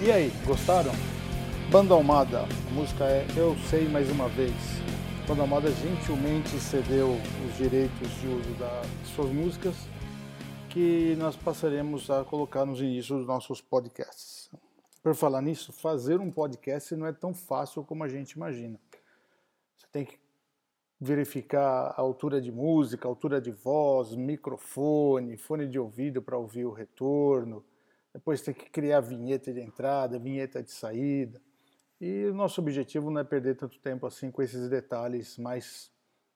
E aí, gostaram? Banda Almada, a música é Eu Sei Mais Uma Vez. Banda Almada gentilmente cedeu os direitos de uso das suas músicas que nós passaremos a colocar nos inícios dos nossos podcasts. Por falar nisso, fazer um podcast não é tão fácil como a gente imagina. Você tem que verificar a altura de música, altura de voz, microfone, fone de ouvido para ouvir o retorno. Depois tem que criar vinheta de entrada, vinheta de saída. E o nosso objetivo não é perder tanto tempo assim com esses detalhes mais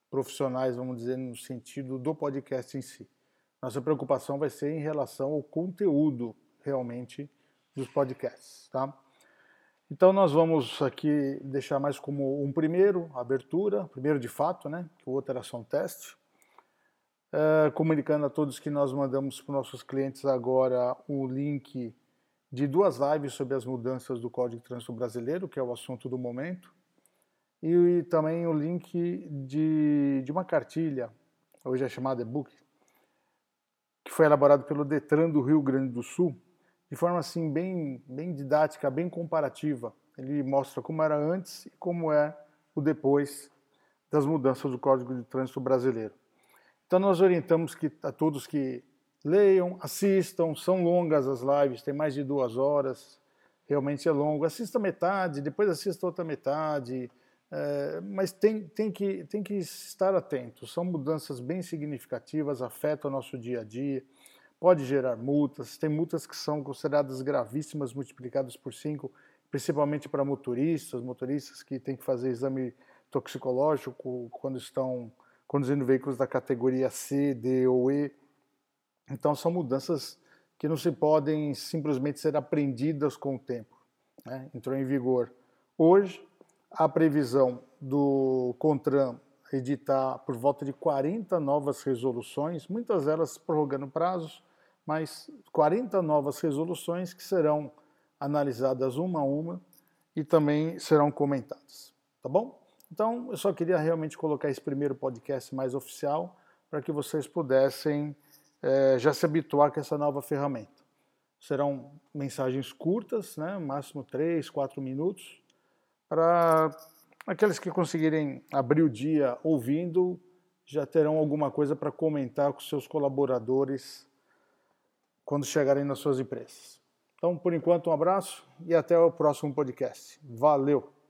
profissionais, vamos dizer, no sentido do podcast em si. Nossa preocupação vai ser em relação ao conteúdo realmente dos podcasts, tá? Então nós vamos aqui deixar mais como um primeiro, abertura, primeiro de fato, né? Que o outro era só um teste. Uh, comunicando a todos que nós mandamos para os nossos clientes agora o link de duas lives sobre as mudanças do Código de Trânsito Brasileiro, que é o assunto do momento, e, e também o link de, de uma cartilha, hoje é chamada e-book, que foi elaborado pelo Detran do Rio Grande do Sul, de forma assim bem, bem didática, bem comparativa. Ele mostra como era antes e como é o depois das mudanças do Código de Trânsito brasileiro. Então nós orientamos que, a todos que leiam, assistam, são longas as lives, tem mais de duas horas, realmente é longo. Assista metade, depois assista outra metade, é, mas tem, tem, que, tem que estar atento. São mudanças bem significativas, afetam o nosso dia a dia pode gerar multas, tem multas que são consideradas gravíssimas, multiplicadas por 5, principalmente para motoristas, motoristas que têm que fazer exame toxicológico quando estão conduzindo veículos da categoria C, D ou E. Então são mudanças que não se podem simplesmente ser aprendidas com o tempo. Né? Entrou em vigor hoje a previsão do CONTRAN editar por volta de 40 novas resoluções, muitas delas prorrogando prazos, mas 40 novas resoluções que serão analisadas uma a uma e também serão comentadas, tá bom? Então, eu só queria realmente colocar esse primeiro podcast mais oficial para que vocês pudessem é, já se habituar com essa nova ferramenta. Serão mensagens curtas, né, máximo 3, 4 minutos, para aqueles que conseguirem abrir o dia ouvindo, já terão alguma coisa para comentar com seus colaboradores quando chegarem nas suas empresas. Então, por enquanto, um abraço e até o próximo podcast. Valeu!